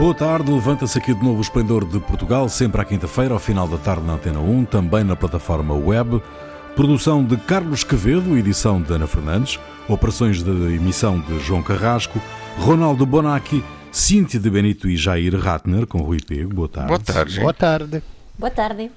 Boa tarde, levanta-se aqui de novo o Esplendor de Portugal, sempre à quinta-feira, ao final da tarde na Antena 1, também na plataforma web. Produção de Carlos Quevedo, edição de Ana Fernandes, operações de emissão de João Carrasco, Ronaldo Bonacci, Cíntia de Benito e Jair Ratner, com Rui Pego. Boa tarde. Boa tarde. Boa tarde. Boa tarde.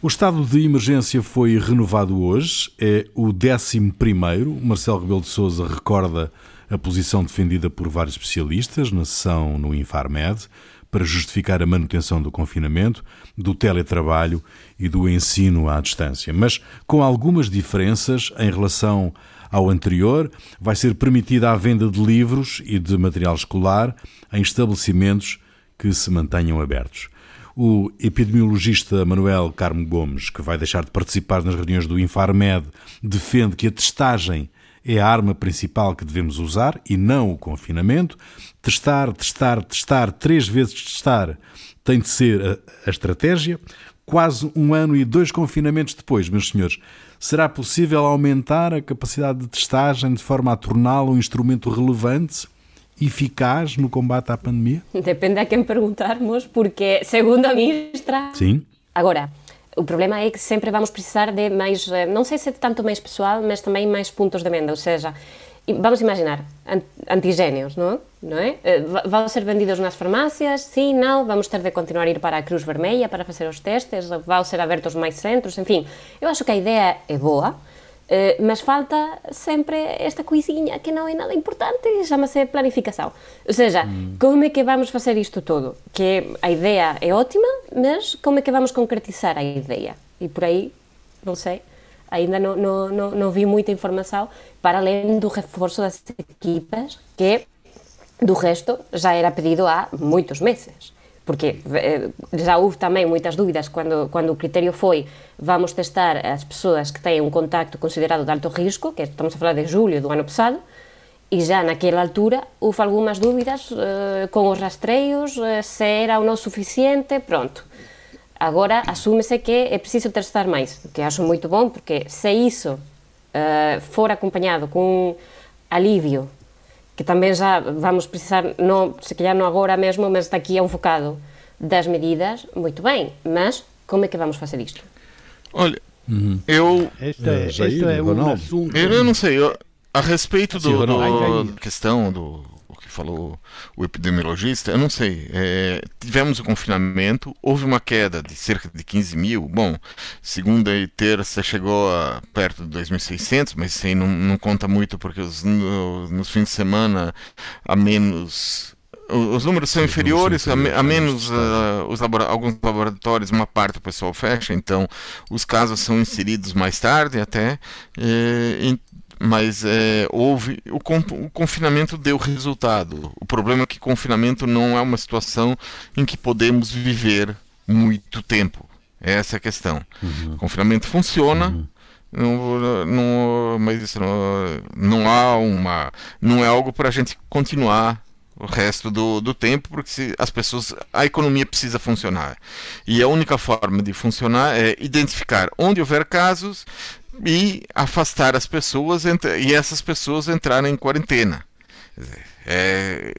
O estado de emergência foi renovado hoje, é o 11 primeiro. Marcelo Rebelo de Sousa recorda a posição defendida por vários especialistas na sessão no Infarmed para justificar a manutenção do confinamento, do teletrabalho e do ensino à distância, mas com algumas diferenças em relação ao anterior, vai ser permitida a venda de livros e de material escolar em estabelecimentos que se mantenham abertos. O epidemiologista Manuel Carmo Gomes, que vai deixar de participar nas reuniões do Infarmed, defende que a testagem é a arma principal que devemos usar e não o confinamento. Testar, testar, testar, três vezes testar tem de ser a, a estratégia. Quase um ano e dois confinamentos depois, meus senhores, será possível aumentar a capacidade de testagem de forma a torná-lo um instrumento relevante? eficaz no combate à pandemia? Depende a quem perguntarmos, porque, segundo a ministra. Sim. Agora, o problema é que sempre vamos precisar de mais, eh, não sei se tanto mais pessoal, mas também mais pontos de venda, ou seja, vamos imaginar, antigénios, não, não é? Eh, vão ser vendidos nas farmácias? Sim, não? Vamos ter de continuar a ir para a Cruz Vermelha para fazer os testes? Vão ser abertos mais centros? Enfim, eu acho que a ideia é boa, eh, mas falta sempre esta coisinha que não é nada importante, chama-se planificação. Ou seja, hum. como é que vamos fazer isto todo? Que a ideia é ótima, mas como é que vamos concretizar a ideia? E por aí, não sei, ainda não, não, não, não vi muita informação, para além do reforço das equipas, que do resto já era pedido há muitos meses porque eh, já houve também muitas dúvidas quando, quando o critério foi vamos testar as pessoas que têm um contacto considerado de alto risco, que estamos a falar de julho do ano passado, e já naquela altura houve algumas dúvidas uh, com os rastreios, uh, se era ou não suficiente, pronto. Agora assume-se que é preciso testar mais, que acho muito bom, porque se isso for acompanhado com alívio que também já vamos precisar, não, se calhar não agora mesmo, mas daqui a um focado das medidas, muito bem, mas como é que vamos fazer isto? Olha, uhum. eu... Este é, este é um assunto... Eu, eu não sei, eu, a respeito do, do, questão do falou o epidemiologista, eu não sei. É, tivemos o confinamento, houve uma queda de cerca de 15 mil. Bom, segunda e terça chegou a perto de 2.600, mas isso aí não, não conta muito porque os, no, nos fins de semana há menos os números são inferiores, a, a menos uh, os labora alguns laboratórios, uma parte o pessoal fecha, então os casos são inseridos mais tarde até. E, mas é, houve o, o, confinamento deu resultado. O problema é que confinamento não é uma situação em que podemos viver muito tempo. Essa é a questão. Uhum. Confinamento funciona. Uhum. Não, não, mas isso não, não há uma não é algo para a gente continuar o resto do, do tempo porque se, as pessoas a economia precisa funcionar e a única forma de funcionar é identificar onde houver casos e afastar as pessoas e essas pessoas entrarem em quarentena. É,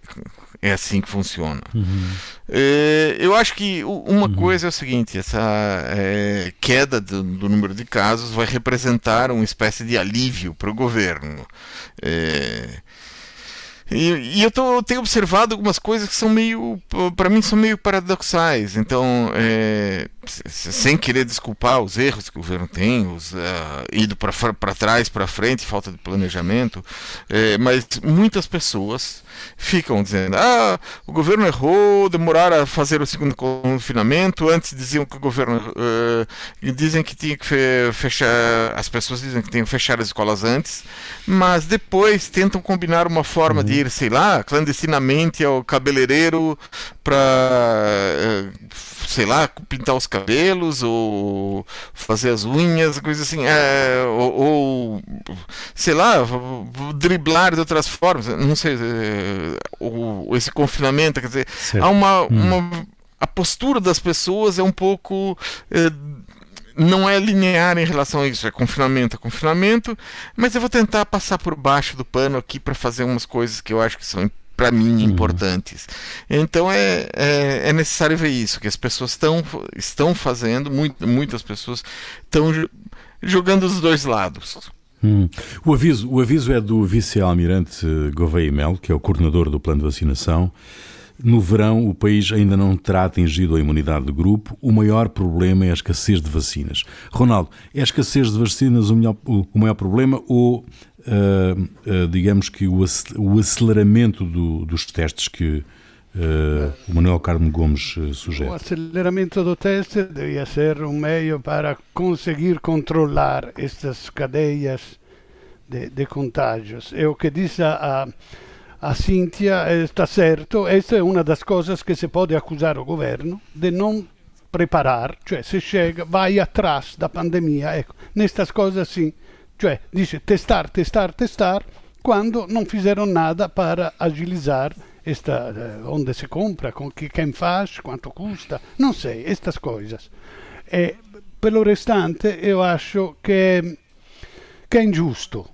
é assim que funciona. Uhum. É, eu acho que uma uhum. coisa é o seguinte: essa é, queda do, do, número de casos vai representar uma espécie de alívio para o governo. É, e, e eu tô, tenho observado algumas coisas que são meio, para mim, são meio paradoxais. Então, é, sem querer desculpar os erros que o governo tem, os, uh, ido para trás, para frente, falta de planejamento, é, mas muitas pessoas ficam dizendo: ah, o governo errou, demoraram a fazer o segundo confinamento, antes diziam que o governo. Uh, dizem que tinha que fechar. As pessoas dizem que tinham que fechar as escolas antes, mas depois tentam combinar uma forma uhum. de ir, sei lá, clandestinamente ao cabeleireiro para. Uh, sei lá, pintar os cabelos ou fazer as unhas, coisa assim, é, ou, ou, sei lá, driblar de outras formas, não sei, é, ou, esse confinamento, quer dizer, certo. há uma, hum. uma, a postura das pessoas é um pouco é, não é linear em relação a isso, é confinamento, é confinamento, mas eu vou tentar passar por baixo do pano aqui para fazer umas coisas que eu acho que são para mim, uhum. importantes. Então é, é, é, necessário ver isso, que as pessoas estão, estão fazendo, muito, muitas pessoas estão jogando os dois lados. Hum. O, aviso, o aviso é do vice-almirante Gouveia Mel, que é o coordenador do plano de vacinação. No verão, o país ainda não terá atingido a imunidade de grupo. O maior problema é a escassez de vacinas. Ronaldo, é a escassez de vacinas o, melhor, o, maior problema ou, uh, uh, digamos que, o, aceleramento do, dos testes que uh, o Manuel Carmo Gomes sugere? O aceleramento do teste devia ser o meio para conseguir controlar estas cadeias de, de contágios. É o que diz a, a a Cíntia está certo, essa é uma das coisas que se pode acusar o governo de não preparar, cioè se chega, vai atrás da pandemia, ecco, nestas coisas sim, cioè dice testar, testar, testar, quando não fizeram nada para agilizar esta, eh, onde se compra, com que, quem faz, quanto custa, não sei, estas coisas. E, pelo restante, eu acho que, que é injusto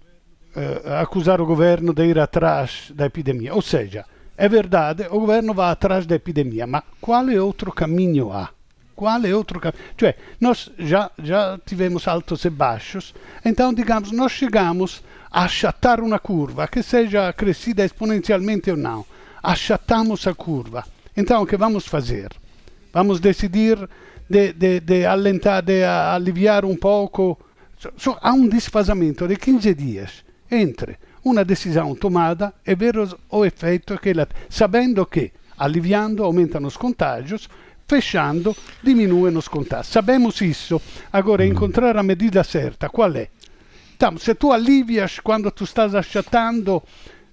eh, acusar o governo de ir atrás da epidemia. Ou seja, é verdade, o governo vai atrás da epidemia, ma quale outro caminho há? Quale outro caminho? Cioè, nós já, já tivemos altos e baixos, então, digamos, nós chegamos a achatar uma curva, que seja crescida exponencialmente ou não. Achatamos a curva. Então, o que vamos fazer? Vamos decidir de, de, de alentar, de aliviar um pouco. So, há um desfazamento de 15 dias entre una decisione tomada e vero o efeito che la, sabendo che aliviando aumentano os contágios, fechando diminuem os contágios. Sabemos isso. Agora, mm. encontrar a medida certa, qual é? Então, se tu alivias quando tu estás achatando,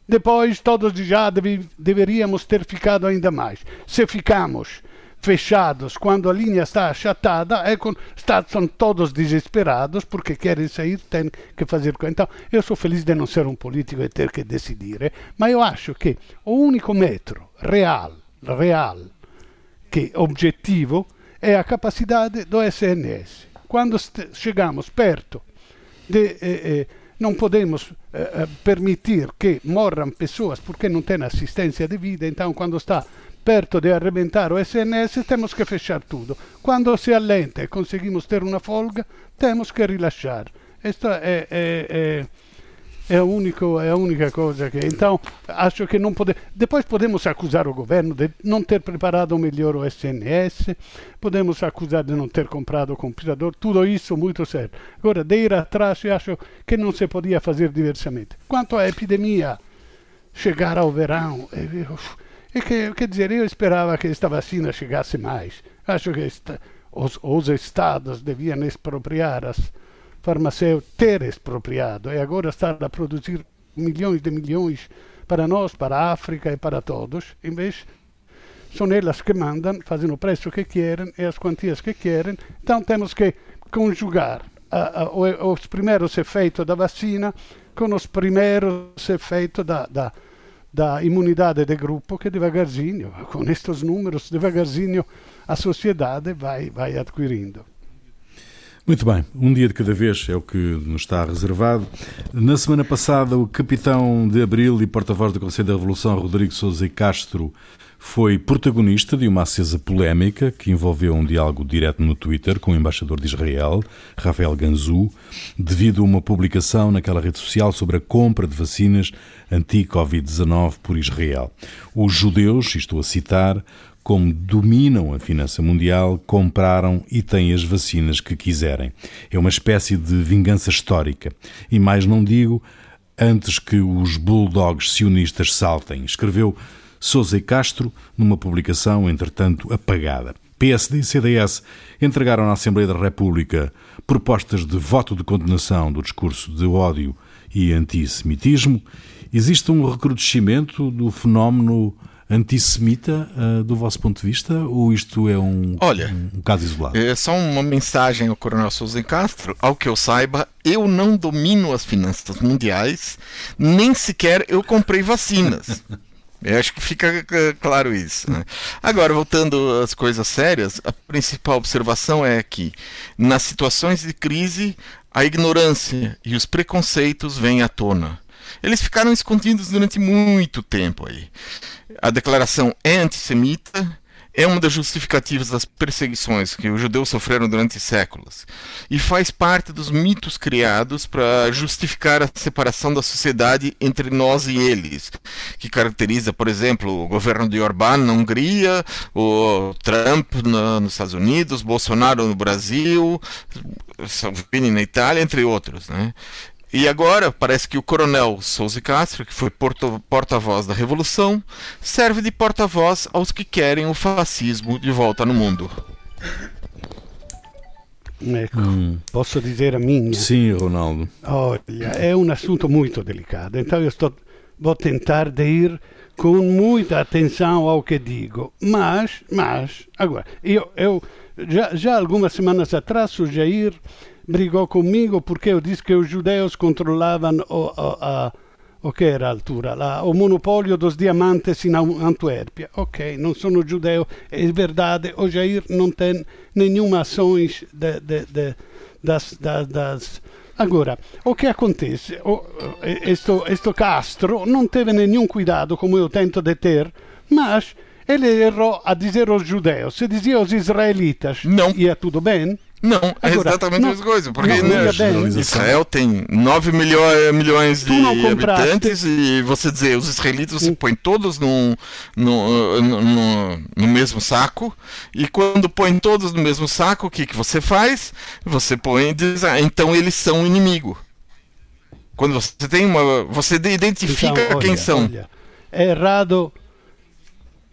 depois todos já deve, deveríamos ter ficado ainda mais. Se ficamos fechados quando a linha está achatada, é com, está, são todos desesperados porque querem sair, têm que fazer. Então, eu sou feliz de não ser um político e ter que decidir, eh? mas eu acho que o único metro real, real, que objetivo é a capacidade do SNS. Quando chegamos perto de. Eh, eh, não podemos eh, eh, permitir que morram pessoas porque não têm assistência de vida, então quando está perto de arrebentar o SNS, temos que fechar tudo. Quando se allenta e conseguimos ter uma folga, temos que rilasciar. Esta é, é, é, é, a único, é a única coisa que. Então, acho que não podemos. Depois podemos acusar o governo de não ter preparado melhor o SNS, podemos acusar de não ter comprado o computador, tudo isso muito certo. Agora, de ir atrás, eu acho que não se podia fazer diversamente. Quanto à epidemia, chegar ao verão. Eu, e que, quer dizer, eu esperava que esta vacina chegasse mais. Acho que esta, os, os estados deviam expropriar as farmacêuticas, ter expropriado, e agora estar a produzir milhões de milhões para nós, para a África e para todos, em vez são elas que mandam, fazem o preço que querem e as quantias que querem. Então temos que conjugar a, a, os primeiros efeitos da vacina com os primeiros efeitos da, da da imunidade de grupo que devagarzinho, com estes números, devagarzinho a sociedade vai, vai adquirindo. Muito bem, um dia de cada vez é o que nos está reservado. Na semana passada, o capitão de Abril e porta-voz do Conselho da Revolução, Rodrigo Sousa e Castro, foi protagonista de uma acesa polémica que envolveu um diálogo direto no Twitter com o embaixador de Israel, Rafael Ganzu, devido a uma publicação naquela rede social sobre a compra de vacinas anti-Covid-19 por Israel. Os judeus, estou a citar, como dominam a finança mundial, compraram e têm as vacinas que quiserem. É uma espécie de vingança histórica. E mais não digo, antes que os bulldogs sionistas saltem, escreveu Sousa e Castro numa publicação, entretanto, apagada. PSD e CDS entregaram à Assembleia da República propostas de voto de condenação do discurso de ódio e antissemitismo. Existe um recrudescimento do fenómeno antissemita uh, do vosso ponto de vista ou isto é um, Olha, um, um caso isolado? É só uma mensagem ao Coronel Souza Castro. Ao que eu saiba, eu não domino as finanças mundiais, nem sequer eu comprei vacinas. Eu acho que fica claro isso. Né? Agora, voltando às coisas sérias, a principal observação é que, nas situações de crise, a ignorância e os preconceitos vêm à tona. Eles ficaram escondidos durante muito tempo aí. A declaração é antissemita, é uma das justificativas das perseguições que os judeus sofreram durante séculos e faz parte dos mitos criados para justificar a separação da sociedade entre nós e eles, que caracteriza, por exemplo, o governo de Orbán na Hungria, o Trump na, nos Estados Unidos, Bolsonaro no Brasil, Salvini na Itália, entre outros, né? E agora parece que o coronel Souza Castro, que foi porta-voz da Revolução, serve de porta-voz aos que querem o fascismo de volta no mundo. Ecco, hum. posso dizer a minha? Sim, Ronaldo. Olha, é um assunto muito delicado, então eu estou, vou tentar de ir com muita atenção ao que digo. Mas, mas, agora, eu, eu já, já algumas semanas atrás o Jair brigou comigo porque eu disse que os judeus controlavam o, a, o que era a altura? La, o monopólio dos diamantes em Antuérpia. Ok, não sou judeu, é verdade, o Jair não tem nenhuma ações de, de, de, das, das, das Agora, o que acontece? O, este, Castro não teve nenhum cuidado, como eu tento de ter, mas ele errou a dizer aos judeus. Se dizia aos israelitas, não. ia tudo bem, não, é exatamente não, a mesma coisa. Porque não, né, Israel tem 9 milhões, milhões de habitantes e você dizer, os israelitas você hum. põe todos no, no, no, no, mesmo saco e quando põe todos no mesmo saco, o que, que você faz? Você põe diz, ah, então eles são inimigo. Quando você tem uma. Você identifica então, olha, quem são. Olha, é errado.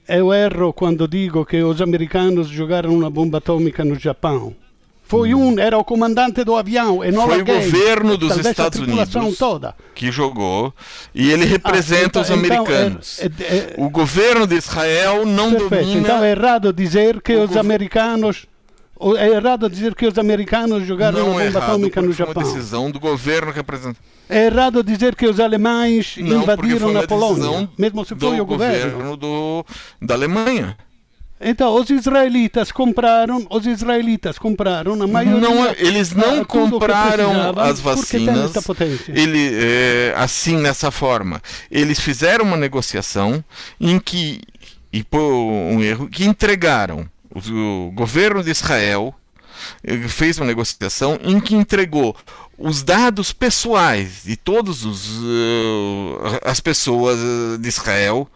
Eu erro quando digo que os americanos jogaram uma bomba atômica no Japão. Foi um, era o comandante do avião e não Foi o governo dos Estados Unidos toda. que jogou e ele representa ah, então, os americanos. Então, é, é, o governo de Israel não perfeito. domina. Então é errado dizer que os americanos é errado dizer que os americanos jogaram não uma bomba errado, atômica no Japão. Foi uma decisão do governo representante. É errado dizer que os alemães não, invadiram na Polônia, mesmo se foi o governo. governo do, da Alemanha. Então, os israelitas compraram, os israelitas compraram a maioria. Não, eles não compraram as vacinas. Ele, é, assim nessa forma, eles fizeram uma negociação em que e por um erro que entregaram o, o governo de Israel eh, fez uma negociação em que entregou os dados pessoais de todas uh, as pessoas de Israel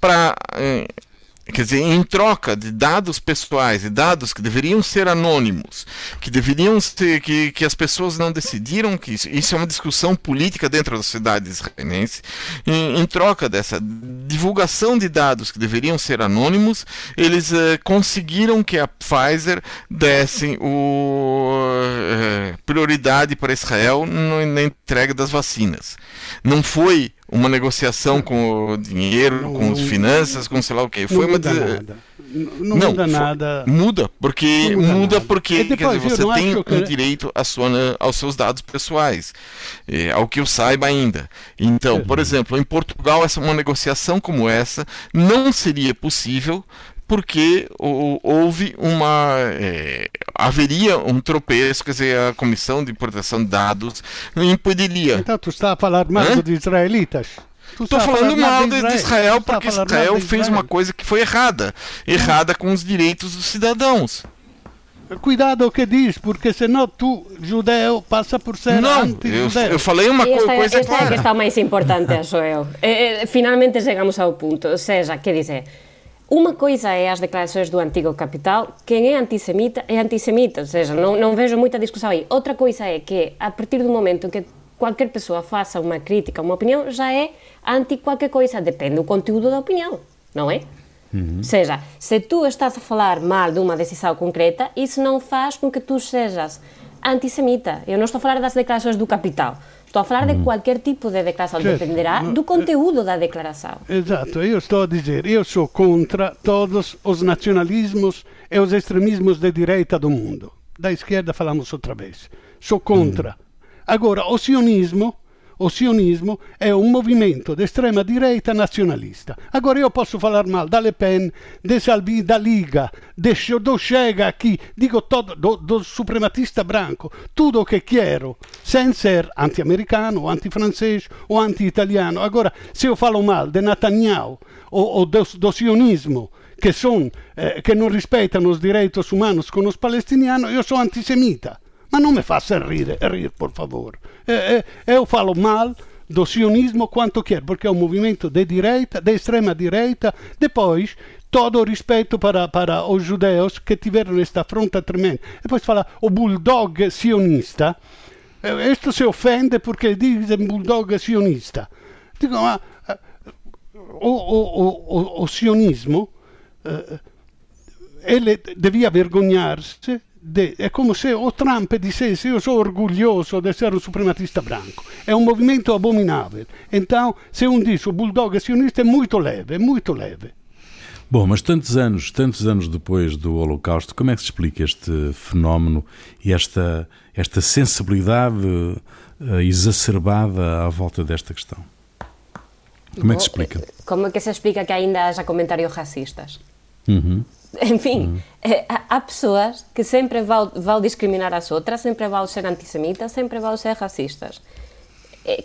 para uh, Quer dizer, em troca de dados pessoais e dados que deveriam ser anônimos, que deveriam ser, que, que as pessoas não decidiram que isso, isso é uma discussão política dentro da sociedade israelense, em, em troca dessa divulgação de dados que deveriam ser anônimos, eles uh, conseguiram que a Pfizer desse o, uh, prioridade para Israel na entrega das vacinas. Não foi uma negociação com o dinheiro, não, com as finanças, com sei lá o que. Foi uma nada. Não, não muda nada. Muda, porque muda, muda porque depois, dizer, você tem um direito à sua, aos seus dados pessoais, é, ao que eu saiba ainda. Então, por exemplo, em Portugal, essa uma negociação como essa não seria possível porque houve uma. É, haveria um tropeço, quer dizer, a Comissão de Proteção de Dados não impediria. Então, tu está a falar mal dos israelitas? Estou falando mal de Israel, de Israel porque Israel fez Israel. uma coisa que foi errada errada com os direitos dos cidadãos. Cuidado o que diz, porque senão tu, judeu, passa por ser Não, eu, eu falei uma esta, coisa esta clara. é a questão mais importante, acho eu. Eh, eh, finalmente chegamos ao ponto, ou seja, que dizer, Uma coisa é as declarações do antigo capital, quem é antissemita é antissemita, ou seja, não, não vejo muita discussão aí. Outra coisa é que, a partir do momento em que qualquer pessoa faça uma crítica, uma opinião, já é anti qualquer coisa, depende do conteúdo da opinião, não é? Uhum. Ou seja, se tu estás a falar mal de uma decisão concreta, isso não faz com que tu sejas antissemita. Eu não estou a falar das declarações do capital. Estou a falar de qualquer tipo de declaração, certo. dependerá do conteúdo da declaração. Exato, eu estou a dizer, eu sou contra todos os nacionalismos e os extremismos de direita do mundo. Da esquerda falamos outra vez. Sou contra. Agora, o sionismo, o sionismo é um movimento de extrema direita nacionalista. Agora eu posso falar mal da Le Pen, de Salvini, da Liga, de, do Chega aqui, digo todo, do, do suprematista branco, tudo o quero, sem ser anti-americano, anti-francês ou anti-italiano. Agora, se eu falo mal de Netanyahu ou, ou do, do sionismo, que, son, eh, que non rispettano os direitos humanos con os palestinianos, io sono antisemita. Ma non mi faccia ridere, rir, por favor. Eh, eh, eu falo mal do sionismo quanto quer, porque é um movimento de direita, de extrema direita. Depois, todo o respeito para, para os judeus que tiveram esta afronta tremenda. Depois fala o bulldog sionista. Questo se offende perché dice bulldog sionista. Dico, ma o, o, o, o sionismo eh, ele devia vergognarsi de, è come se o Trump dissesse io sono orgoglioso di essere un suprematista branco è un movimento abominável então se um diz o bulldog sionista é muito leve é muito leve Bom, mas tantos anos, tantos anos depois do Holocausto, como é que se explica este fenómeno e esta, esta sensibilidade uh, exacerbada à volta desta questão? Como é que se explica? Como é que se explica que ainda haja comentários racistas? Uhum. Enfim, uhum. há pessoas que sempre vão, vão discriminar as outras, sempre vão ser antissemitas, sempre vão ser racistas.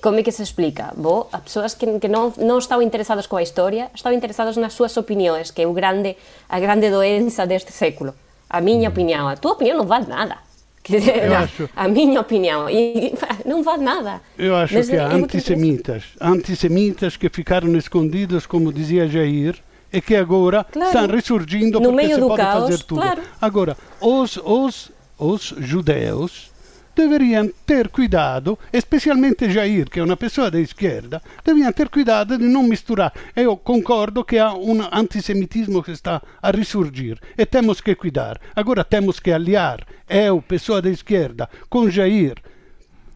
Como é que se explica? Bom, há pessoas que, que não, não estão interessadas com a história, estão interessadas nas suas opiniões, que é o grande, a grande doença deste século. A minha uhum. opinião, a tua opinião não vale nada. Acho... A minha opinião, e não vale nada. Eu acho Mas que há antissemitas, antissemitas que ficaram escondidos, como dizia Jair, e que agora claro. estão ressurgindo no porque se pode caos, fazer tudo. Claro. Agora, os, os, os judeus deveriam ter cuidado, especialmente Jair, que é uma pessoa da esquerda, deveriam ter cuidado de não misturar. Eu concordo que há um antissemitismo que está a ressurgir e temos que cuidar. Agora temos que aliar eu, pessoa da esquerda, com Jair,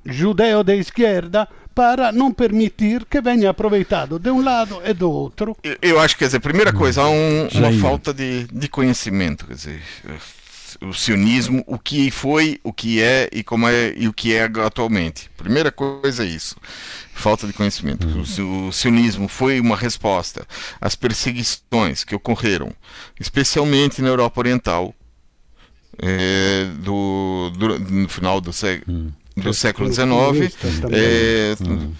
judeu da esquerda, para não permitir que venha aproveitado de um lado e do outro. Eu, eu acho que, quer dizer, primeira coisa, há um, uma falta de, de conhecimento, quer dizer, o sionismo, o que foi, o que é e como é e o que é atualmente. Primeira coisa é isso. Falta de conhecimento. O, o sionismo foi uma resposta às perseguições que ocorreram, especialmente na Europa Oriental, é, do, do, no final do século do século XIX é, hum.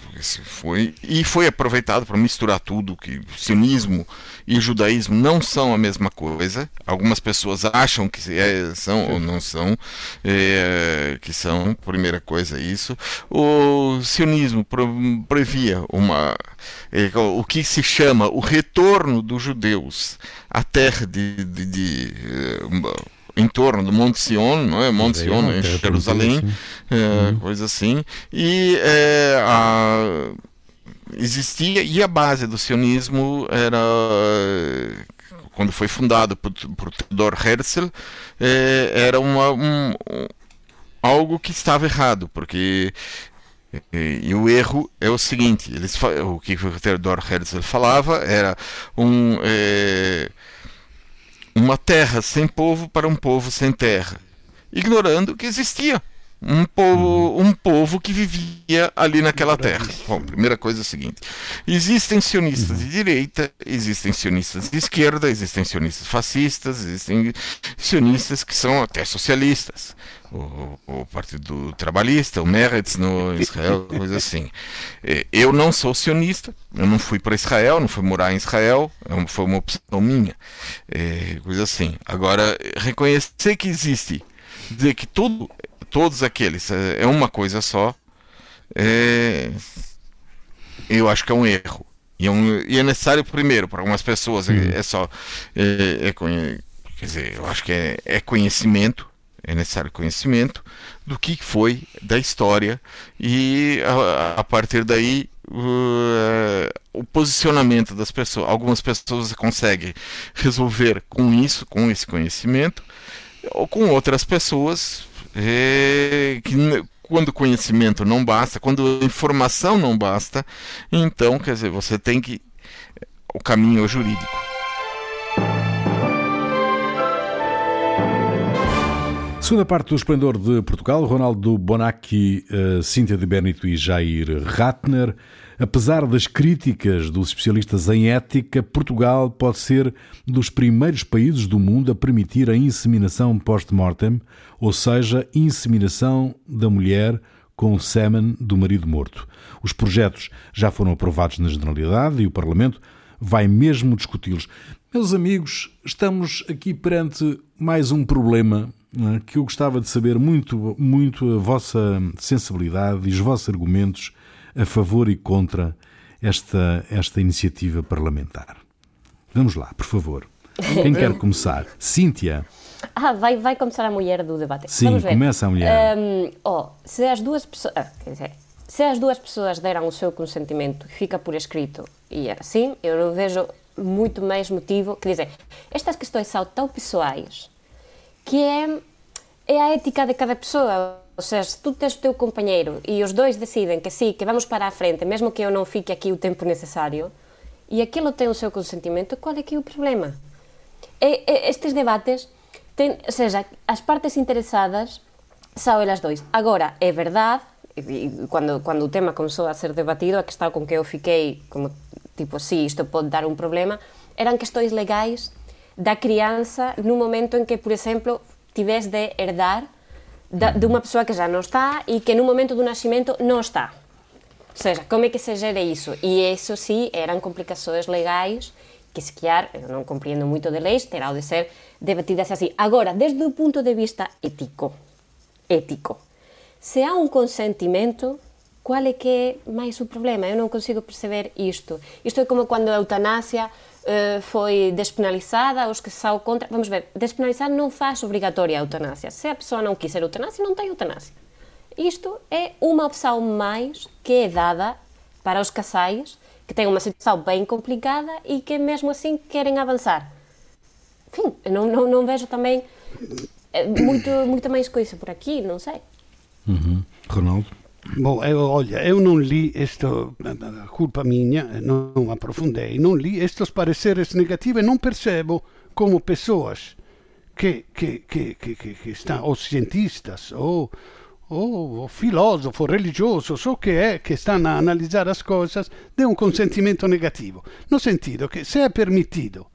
foi e foi aproveitado para misturar tudo que sionismo e judaísmo não são a mesma coisa algumas pessoas acham que é, são Sim. ou não são é, que são primeira coisa isso o sionismo previa uma é, o que se chama o retorno dos judeus à terra de, de, de em torno do Monte Sion, não é? Monte Sion em Jerusalém, assim. é, uhum. coisa assim. E é, a, existia, e a base do sionismo era quando foi fundado por, por Theodor Herzl, é, era uma, um, algo que estava errado, porque e, e, o erro é o seguinte: eles, o que o Theodor Herzl falava era um. É, uma terra sem povo para um povo sem terra, ignorando que existia um povo, uhum. um povo que vivia ali naquela terra. Bom, primeira coisa é a seguinte: existem sionistas de uhum. direita, existem sionistas de esquerda, existem sionistas fascistas, existem sionistas que são até socialistas. O, o Partido Trabalhista, o Meretz no Israel, coisa assim. É, eu não sou sionista, eu não fui para Israel, não fui morar em Israel, é foi uma opção minha, é, coisa assim. Agora, reconhecer que existe, dizer que tudo todos aqueles é, é uma coisa só, é, eu acho que é um erro. E é, um, e é necessário, primeiro, para algumas pessoas, é, é só. É, é, quer dizer, eu acho que é, é conhecimento, é necessário conhecimento do que foi da história e a, a partir daí uh, o posicionamento das pessoas. Algumas pessoas conseguem resolver com isso, com esse conhecimento, ou com outras pessoas é, que quando conhecimento não basta, quando informação não basta, então, quer dizer, você tem que o caminho é jurídico. Segunda parte do Esplendor de Portugal, Ronaldo Bonacci, uh, Cíntia de Bernito e Jair Ratner. Apesar das críticas dos especialistas em ética, Portugal pode ser dos primeiros países do mundo a permitir a inseminação post-mortem, ou seja, inseminação da mulher com o sêmen do marido morto. Os projetos já foram aprovados na Generalidade e o Parlamento vai mesmo discuti-los. Meus amigos, estamos aqui perante mais um problema é? que eu gostava de saber muito, muito a vossa sensibilidade e os vossos argumentos a favor e contra esta, esta iniciativa parlamentar. Vamos lá, por favor. Quem quer começar? Cíntia. Ah, vai, vai começar a mulher do debate. Sim, começa a mulher. Um, oh, se as duas pessoas. Ah, quer dizer, se as duas pessoas deram o seu consentimento, fica por escrito e é assim, eu não vejo muito mais motivo. Quer dizer, estas questões são tão pessoais que é, é a ética de cada pessoa. Ou seja, se tu tens o teu companheiro e os dois decidem que sim, que vamos para a frente, mesmo que eu não fique aqui o tempo necessário, e aquilo tem o seu consentimento, qual é que é o problema? É, é, estes debates, têm, ou seja, as partes interessadas são elas dois. Agora, é verdade, e quando, quando o tema começou a ser debatido, a questão com que eu fiquei como tipo, sim, isto pode dar um problema, eram questões legais da criança no momento em que, por exemplo, tivesse de herdar de uma pessoa que já não está e que no momento do nascimento não está. Ou seja, como é que se gera isso? E isso sim eram complicações legais que se calhar, eu não compreendo muito de leis, terá de ser debatidas assim. Agora, desde o ponto de vista ético, ético, se há um consentimento, qual é que é mais o problema? Eu não consigo perceber isto. Isto é como quando a eutanásia uh, foi despenalizada, os que são contra... Vamos ver, despenalizar não faz obrigatória a eutanásia. Se a pessoa não quiser eutanásia, não tem eutanásia. Isto é uma opção mais que é dada para os casais que têm uma situação bem complicada e que mesmo assim querem avançar. Enfim, não, não, não vejo também eh, muito, muito mais coisa por aqui, não sei. Uhum. Ronaldo? Bom, eu, olha, eu não li isto, culpa minha, não aprofundei, não li estes pareceres negativos não percebo como pessoas que, que, que, que, que estão, ou cientistas, ou, ou, ou filósofos, religiosos, o que é, que estão a analisar as coisas, dê um consentimento negativo. No sentido que se é permitido,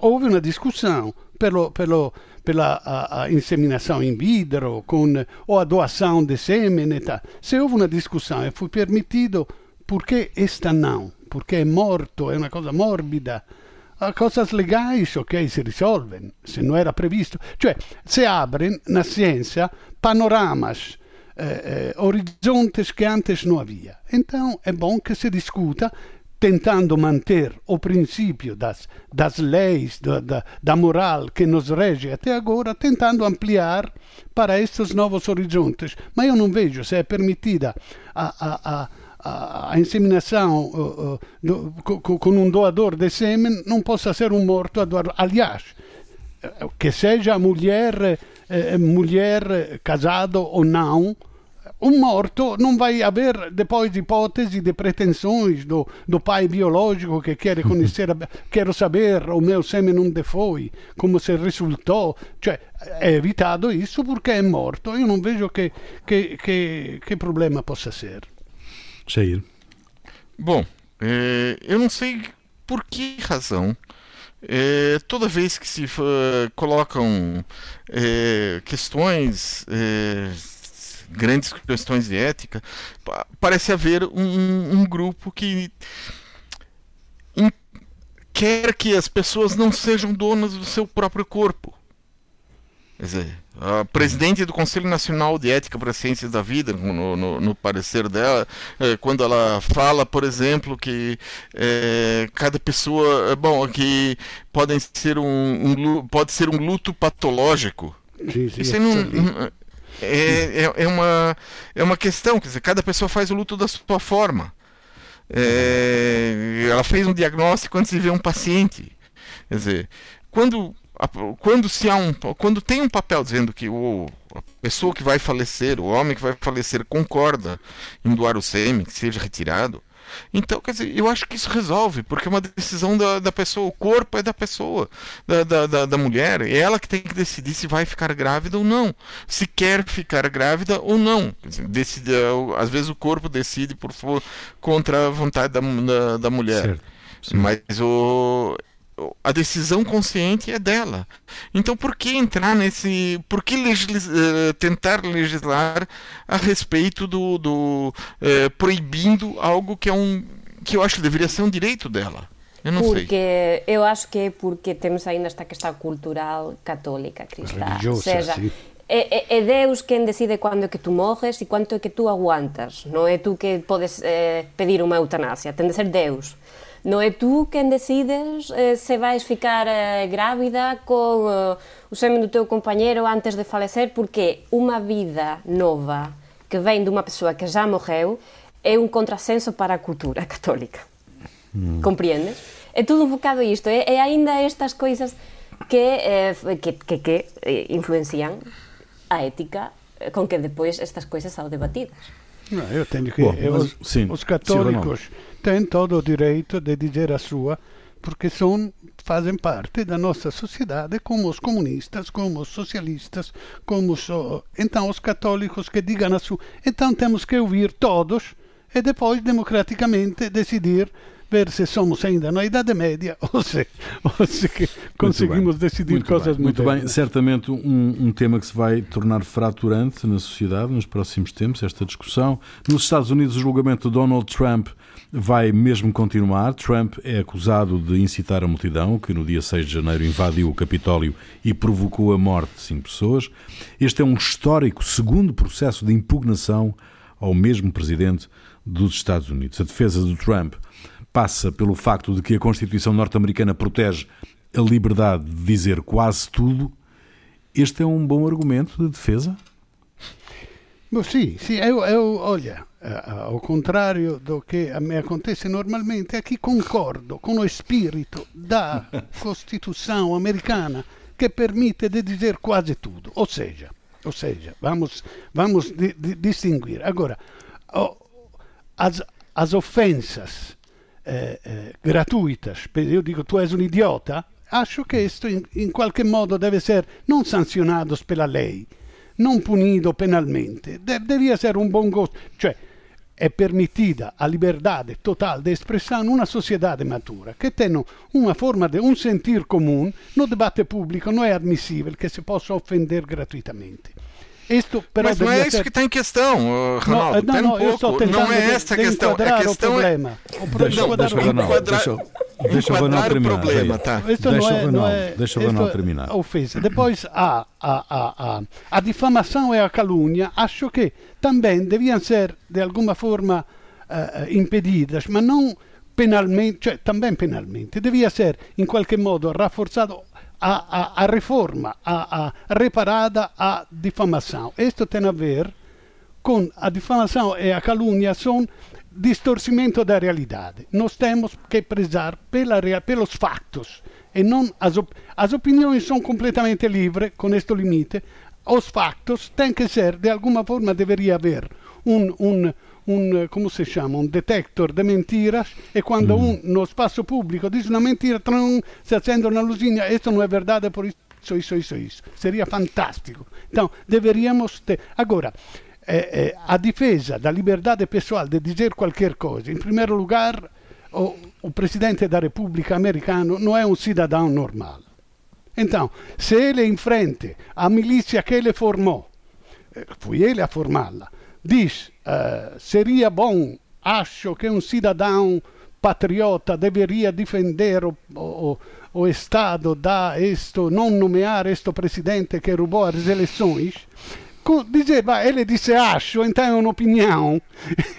houve uma discussão pelo, pelo, pela a, a inseminação in vitro com, ou a doação de sêmen tal. Se houve uma discussão e foi permitido, por que esta não? Porque é morto, é uma coisa morbida. A coisas legais, ok, si risolvono, se non era previsto. Cioè, si apre na ciência panoramas, eh, eh, horizontes que antes não havia. Então, é bom que se discuta tentando manter o princípio das, das leis, da, da, da, moral que nos rege até agora, tentando ampliar para estes novos horizontes. Mas eu não vejo se é permitida a, a, a, a inseminação uh, uh, do, com um doador de sêmen, não possa ser um morto a doar. Aliás, que seja mulher, eh, mulher casado ou não, um morto não vai haver depois ipótese de pretensões do, do pai biológico que quer conhecer, quero saber o meu sêmen onde foi, como se resultou. Cioè, é evitado isso porque é morto. Eu não vejo que, que, que, que problema possa ser. Jair. Bom, é, eu não sei por que razão é, toda vez que se uh, colocam é, questões grandes questões de ética, parece haver um, um grupo que quer que as pessoas não sejam donas do seu próprio corpo. Quer dizer, a presidente do Conselho Nacional de Ética para as Ciências da Vida, no, no, no parecer dela, é, quando ela fala, por exemplo, que é, cada pessoa, bom, que podem ser um, um, pode ser um luto patológico. Sim, sim, Isso não, é, é, é, uma, é uma questão, quer dizer, cada pessoa faz o luto da sua forma. É, ela fez um diagnóstico antes de ver um paciente. Quer dizer, quando, quando, se há um, quando tem um papel dizendo que o, a pessoa que vai falecer, o homem que vai falecer, concorda em doar o sêmen, que seja retirado, Então, quer dizer, eu acho que isso resolve, porque é uma decisão da, da pessoa, o corpo é da pessoa, da, da, da, da mulher, é ela que tem que decidir se vai ficar grávida ou não, se quer ficar grávida ou não. Dizer, decide, às vezes o corpo decide por contra a vontade da, da, da mulher. Certo. Mas o, a decisão consciente é dela. Então, por que entrar nesse. Por que legisla, eh, tentar legislar a respeito do. do eh, proibindo algo que é um. que eu acho que deveria ser um direito dela? Eu não porque sei. eu acho que é porque temos ainda esta questão cultural católica cristã. Religiosa, Ou seja, sim. É, é, Deus quem decide quando é que tu morres e quanto é que tu aguantas. Não é tu que podes eh, pedir uma eutanásia, tem de ser Deus. Não é tu quem decides eh, se vais ficar eh, grávida com eh, o sêmen do teu companheiro antes de falecer, porque uma vida nova que vem de uma pessoa que já morreu é um contrassenso para a cultura católica. Hum. Compreendes? É tudo um bocado isto. É, é ainda estas coisas que, que, que, que influenciam a ética com que depois estas coisas são debatidas. Não, eu tenho que. Bom, os, sim, os católicos têm todo o direito de dizer a sua, porque são, fazem parte da nossa sociedade, como os comunistas, como os socialistas, como os. Então, os católicos que digam a sua. Então, temos que ouvir todos e depois, democraticamente, decidir ver se somos ainda na Idade Média ou se, ou se conseguimos decidir muito coisas bem. muito bem. Certamente um, um, tema que se vai tornar fraturante na sociedade nos próximos tempos, esta discussão. Nos Estados Unidos, o julgamento de Donald Trump vai mesmo continuar. Trump é acusado de incitar a multidão, que no dia 6 de janeiro invadiu o Capitólio e provocou a morte de cinco pessoas. Este é um histórico segundo processo de impugnação ao mesmo presidente dos Estados Unidos. A defesa do Trump passa pelo facto de que a Constituição norte-americana protege a liberdade de dizer quase tudo. Este é um bom argumento de defesa? Bom, sim, sim eu, eu, olha, ao contrário do que me acontece normalmente, aqui concordo com o espírito da Constituição americana que permite de dizer quase tudo. Ou seja, ou seja vamos, vamos di, di, distinguir. Agora, as, as ofensas eh, eh, gratuitas, eu digo tu és um idiota, acho que isto in, in qualche modo deve ser non sanzionato pela lei, non punito penalmente, de, devia ser un buon gosto, cioè è permitida a liberdade total de expressão numa sociedade matura, que tem uma forma de um sentir comum, no debate público não é admissível que se possa ofender gratuitamente. Isto, Mas não é isso ser... que está em questão, Ronaldo. Não, não, um pouco. não é esta a questão. A questão o problema. é. O problema deixa, deixa, enquadrar, deixa, deixa o Ronaldo terminar. Problema, tá? Isto deixa, é, o Ronaldo, é, deixa o Ronaldo terminar. Ofesa. Depois a, a, a, a, a difamação e a calúnia, acho que também deviam ser de alguma forma uh, impedidas, mas não penalmente, cioè também penalmente, devia ser in qualche modo rafforzado a, a, a reforma, a, a reparada a difamação. Isto tem a ver com a difamação e a calúnia são distorcimento da realidade. Nós temos que prezar pela, pelos factos e não as, op as opiniões são completamente livres com este limite. Os factos têm que ser, de alguma forma, deveria haver um, um, un, come si chiama, un detector de mentiras e quando mm. un no espaço público diz uma mentira, trum, se acende uma luzinha, isso não é verdade, por isso, isso, isso, isso. Seria fantástico. Então, deveríamos ter... Agora, eh, eh, a difesa da liberdade pessoal de dizer qualquer coisa, em primeiro lugar, o, o presidente da República americano não é um cidadão normal. Então, se ele enfrente a milícia que ele formou, eh, foi ele a formá-la, diz uh, seria bom, acho que um cidadão patriota deveria defender o, o, o Estado da isto, não nomear este presidente que roubou as eleições, dizeva, ele disse acho, então é uma opinião.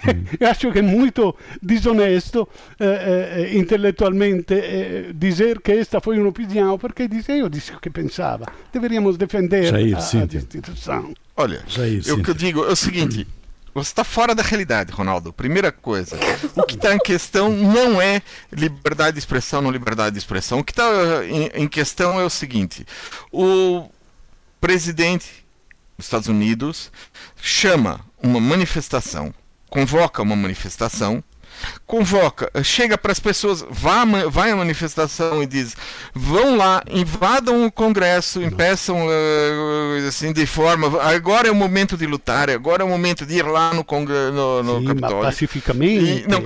Mm. acho que é muito desonesto eh, eh, intelectualmente eh, dizer que esta foi uma opinião, porque disse, eu disse o que pensava. Deveríamos defender Jair, a. Olha, Jair, eu que eu digo é o seguinte. Você está fora da realidade, Ronaldo. Primeira coisa. O que está em questão não é liberdade de expressão, não liberdade de expressão. O que está em, em questão é o seguinte: o presidente Estados Unidos chama uma manifestação, convoca uma manifestação convoca, chega para as pessoas, vá, vai à manifestação e diz: vão lá, invadam o Congresso, impeçam uh, assim de forma. Agora é o momento de lutar, agora é o momento de ir lá no, Congresso, no, no Sim, Capitólio. Pacificamente. E, não,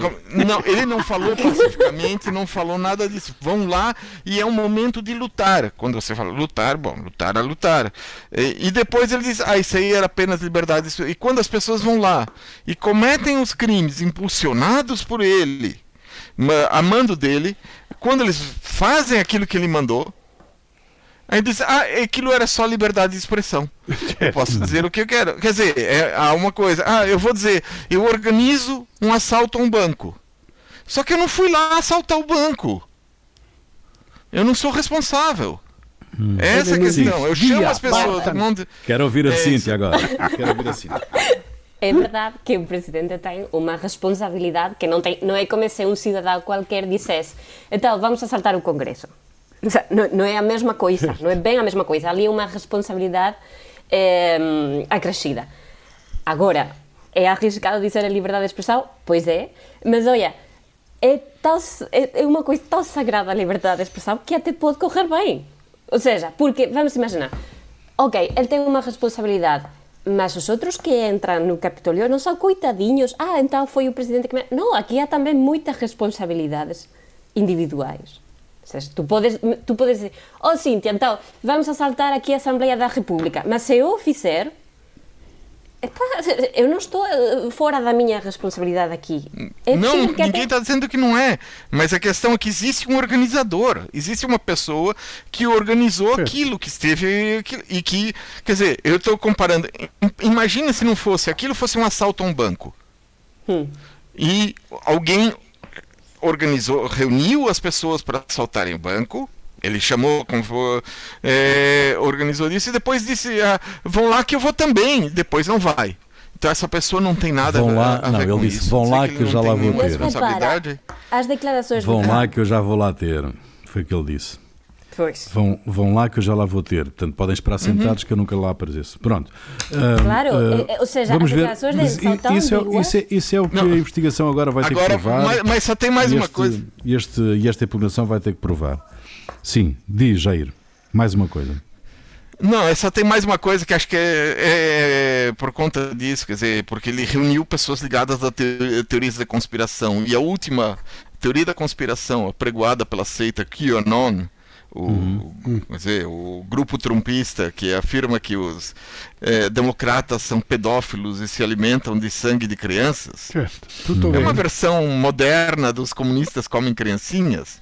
não, ele não falou pacificamente, não falou nada disso. Vão lá e é um momento de lutar. Quando você fala lutar, bom, lutar é lutar. E, e depois ele diz: ah, isso aí era apenas liberdade. E quando as pessoas vão lá e cometem os crimes impulsionados por ele, amando dele, quando eles fazem aquilo que ele mandou, aí diz, ah, aquilo era só liberdade de expressão. Eu posso dizer o que eu quero. Quer dizer, é, há uma coisa, ah, eu vou dizer, eu organizo um assalto a um banco. Só que eu não fui lá assaltar o banco. Eu não sou responsável. Hum. Essa é a questão. Eu chamo as pessoas mundo. Quero ouvir a é Cíntia agora. Quero ouvir a Cíntia. É verdade que o presidente tem uma responsabilidade que não, tem, não é como se um cidadão qualquer dissesse então vamos assaltar o Congresso. Não, não, é a mesma coisa, não é bem a mesma coisa. Ali é uma responsabilidade é, acrescida. Agora, é arriscado dizer a liberdade de expressão? Pois é, mas olha, é, tal, é, é uma coisa tão sagrada a liberdade de expressão que até pode correr bem. Ou seja, porque, vamos imaginar, ok, ele tem uma responsabilidade Mas os outros que entran no Capitolio non son coitadiños. Ah, entón foi o presidente que... Me... Non, aquí há tamén moitas responsabilidades individuais. Ou seja, tú podes, tú podes dizer, oh Cintia, então, vamos asaltar aquí a Assembleia da República, mas se eu fizer, eu não estou eh, fora da minha responsabilidade aqui. É não, ninguém está até... dizendo que não é. Mas a questão é que existe um organizador. Existe uma pessoa que organizou aquilo, que esteve. e que. Quer dizer, eu estou comparando. Imagina se não fosse aquilo, fosse um assalto a um banco. Hum. E alguém organizou, reuniu as pessoas para assaltarem o banco ele chamou, é, organizou isso e depois disse: ah, vão lá que eu vou também. Depois não vai. Então essa pessoa não tem nada vão lá, a, a não, ele disse: vão lá que, que eu já lá vou ter. Responsabilidade. As declarações vão lá que eu já vou lá ter. Foi o que ele disse. Pois. Vão, vão lá que eu já lá vou ter. Portanto, podem esperar uhum. sentados uhum. que eu nunca lá apareço. Pronto. claro, uh, ou seja, vamos as declarações ver. são isso, é, isso, é, isso é o que não. a investigação agora vai agora, ter que provar. Mas, mas só tem mais este, uma coisa. E este, esta impugnação vai ter que provar. Sim, diz, Jair. Mais uma coisa. Não, é só tem mais uma coisa que acho que é, é, é, por conta disso, quer dizer, porque ele reuniu pessoas ligadas a te, teorias da conspiração. E a última teoria da conspiração apregoada pela seita QAnon, o, uhum. dizer, o grupo trumpista que afirma que os é, democratas são pedófilos e se alimentam de sangue de crianças. Certo. é uma versão moderna dos comunistas comem criancinhas.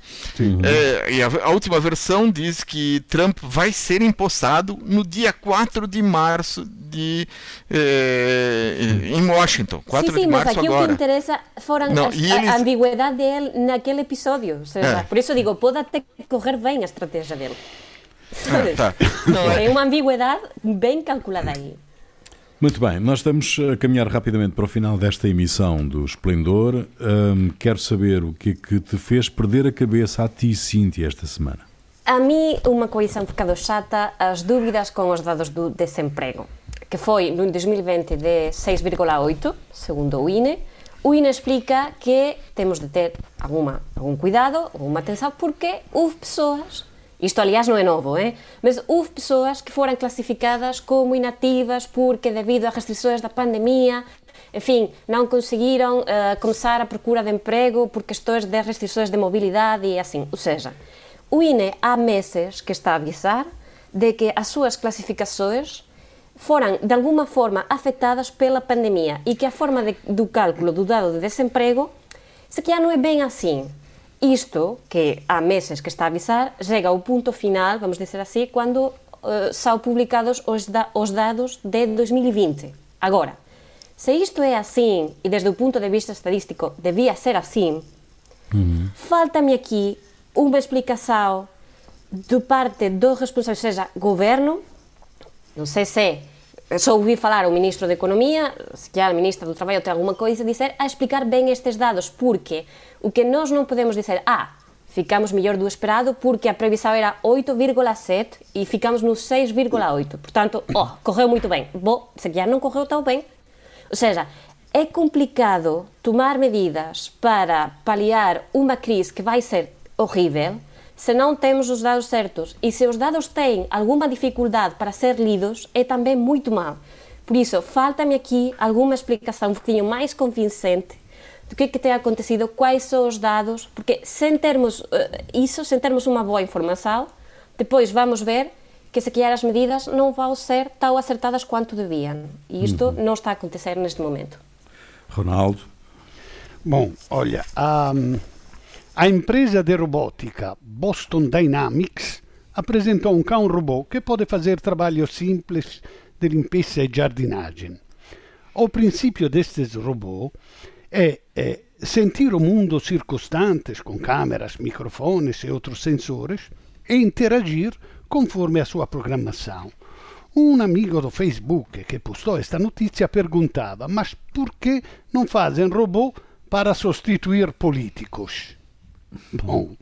É, e a, a, última versão diz que Trump vai ser empossado no dia 4 de março de, é, em Washington. 4 sim, sim, de março mas aqui agora. o que interessa foram Não, as, eles... a ambiguidade dele naquele episódio. Ou seja, é. Por isso digo, pode até correr bem a estratégia dele. Ah, tá. É... uma ambiguidade bem calculada aí. Muito bem, nós estamos a caminhar rapidamente para o final desta emissão do Esplendor. Um, quero saber o que é que te fez perder a cabeça a ti, Cintia, esta semana. A mim, uma coisa um bocado chata, as dúvidas com os dados do desemprego, que foi no 2020 de 6,8, segundo o INE. O INE explica que temos de ter alguma, algum cuidado, alguma atenção, porque houve pessoas isto, aliás, não é novo, hein? mas houve pessoas que foram classificadas como inativas porque, devido às restrições da pandemia, enfim, não conseguiram uh, começar a procura de emprego por questões de restrições de mobilidade e assim. Ou seja, o INE há meses que está a avisar de que as suas classificações foram, de alguma forma, afetadas pela pandemia e que a forma de, do cálculo do dado de desemprego se calhar não é bem assim. Isto, que há meses que está a avisar, chega ao ponto final, vamos dizer assim, quando uh, são publicados os, da, os dados de 2020. Agora, se isto é assim, e desde o ponto de vista estadístico devia ser assim, uhum. falta-me aqui uma explicação de parte do responsável, seja governo, não sei se só ouvi falar o Ministro da Economia, se calhar o Ministro do Trabalho tem alguma coisa a dizer, a explicar bem estes dados, porque o que nós não podemos dizer, ah, ficamos melhor do esperado porque a previsão era 8,7 e ficamos no 6,8. Portanto, oh, correu muito bem. Bom, se calhar não correu tão bem. Ou seja, é complicado tomar medidas para paliar uma crise que vai ser horrível se não temos os dados certos. E se os dados têm alguma dificuldade para ser lidos, é também muito mal. Por isso, falta-me aqui alguma explicação um pouquinho mais convincente do que, é que tem acontecido, quais são os dados, porque sem termos uh, isso, sem termos uma boa informação, depois vamos ver que se calhar as medidas não vão ser tão acertadas quanto deviam. E isto uhum. não está a acontecer neste momento. Ronaldo? Bom, olha, a, a empresa de robótica Boston Dynamics apresentou um cão robô que pode fazer trabalhos simples de limpeza e jardinagem. O princípio destes robôs é, é sentir o mundo circunstante com câmeras, microfones e outros sensores e interagir conforme a sua programação. Um amigo do Facebook que postou esta notícia perguntava: Mas por que não fazem robô para substituir políticos? Bom,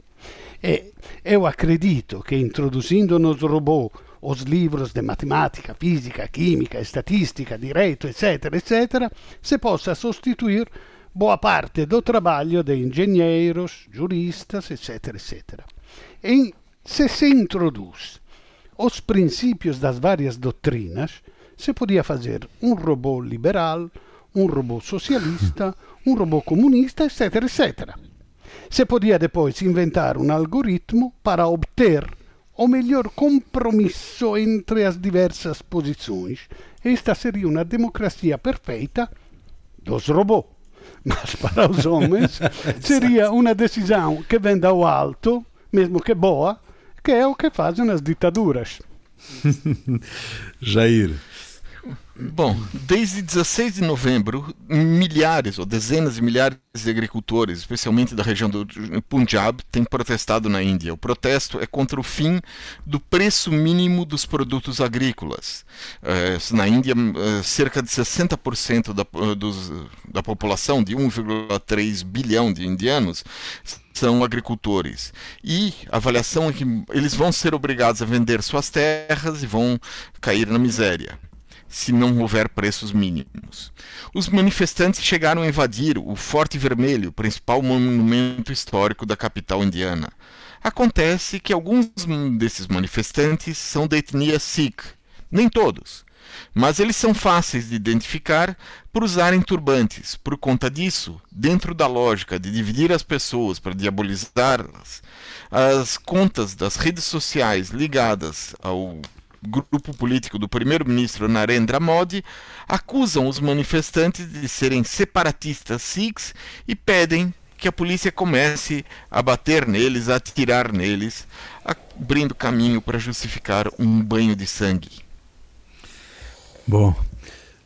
é, eu acredito que introduzindo nos robôs os livros de matemática, física, química, estatística, direito, etc., etc., se possa substituir boa parte do trabalho de engenheiros, juristas, etc., etc. E se se introduz os princípios das várias doutrinas, se podia fazer um robô liberal, um robô socialista, um robô comunista, etc., etc. Se podia depois inventar um algoritmo para obter o melhor compromisso entre as diversas posições. Esta seria uma democracia perfeita dos robôs. Mas para os homens seria uma decisão que vem do alto, mesmo que boa, que é o que fazem as ditaduras. Jair. Bom, desde 16 de novembro, milhares ou dezenas de milhares de agricultores, especialmente da região do Punjab, têm protestado na Índia. O protesto é contra o fim do preço mínimo dos produtos agrícolas. É, na Índia, é, cerca de 60% da, dos, da população, de 1,3 bilhão de indianos, são agricultores. E a avaliação é que eles vão ser obrigados a vender suas terras e vão cair na miséria se não houver preços mínimos. Os manifestantes chegaram a invadir o Forte Vermelho, principal monumento histórico da capital indiana. Acontece que alguns desses manifestantes são da etnia Sikh, nem todos, mas eles são fáceis de identificar por usarem turbantes. Por conta disso, dentro da lógica de dividir as pessoas para diabolizá-las, as contas das redes sociais ligadas ao grupo político do primeiro-ministro Narendra Modi, acusam os manifestantes de serem separatistas sikhs e pedem que a polícia comece a bater neles, a atirar neles, abrindo caminho para justificar um banho de sangue. Bom,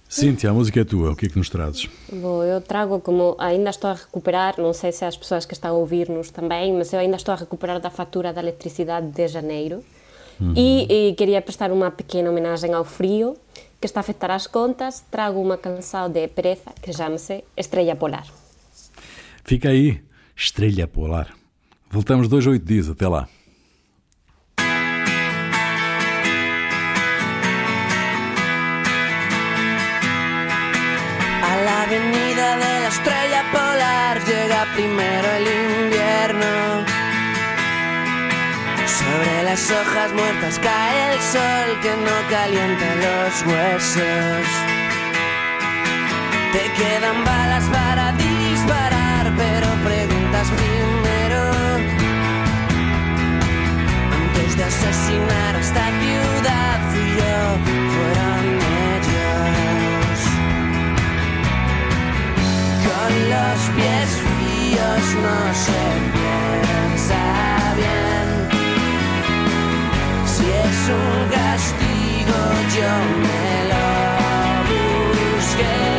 Cíntia, a música é tua, o que é que nos trazes? Bom, eu trago como ainda estou a recuperar, não sei se as pessoas que estão a ouvir-nos também, mas eu ainda estou a recuperar da fatura da eletricidade de janeiro. Uhum. E, e, queria prestar uma pequena homenagem ao frio, que está a afetar as contas. Trago uma canção de Pereza que chama-se Estrela Polar. Fica aí, Estrela Polar. Voltamos dois a oito dias. Até lá. A la avenida de la estrella polar llega primero el invierno. Sobre las hojas muertas cae el sol que no calienta los huesos. Te quedan balas para disparar, pero preguntas primero. Antes de asesinar esta ciudad, fui yo, fueron ellos. Con los pies fríos no se piensa bien un castigo, yo me lo busqué.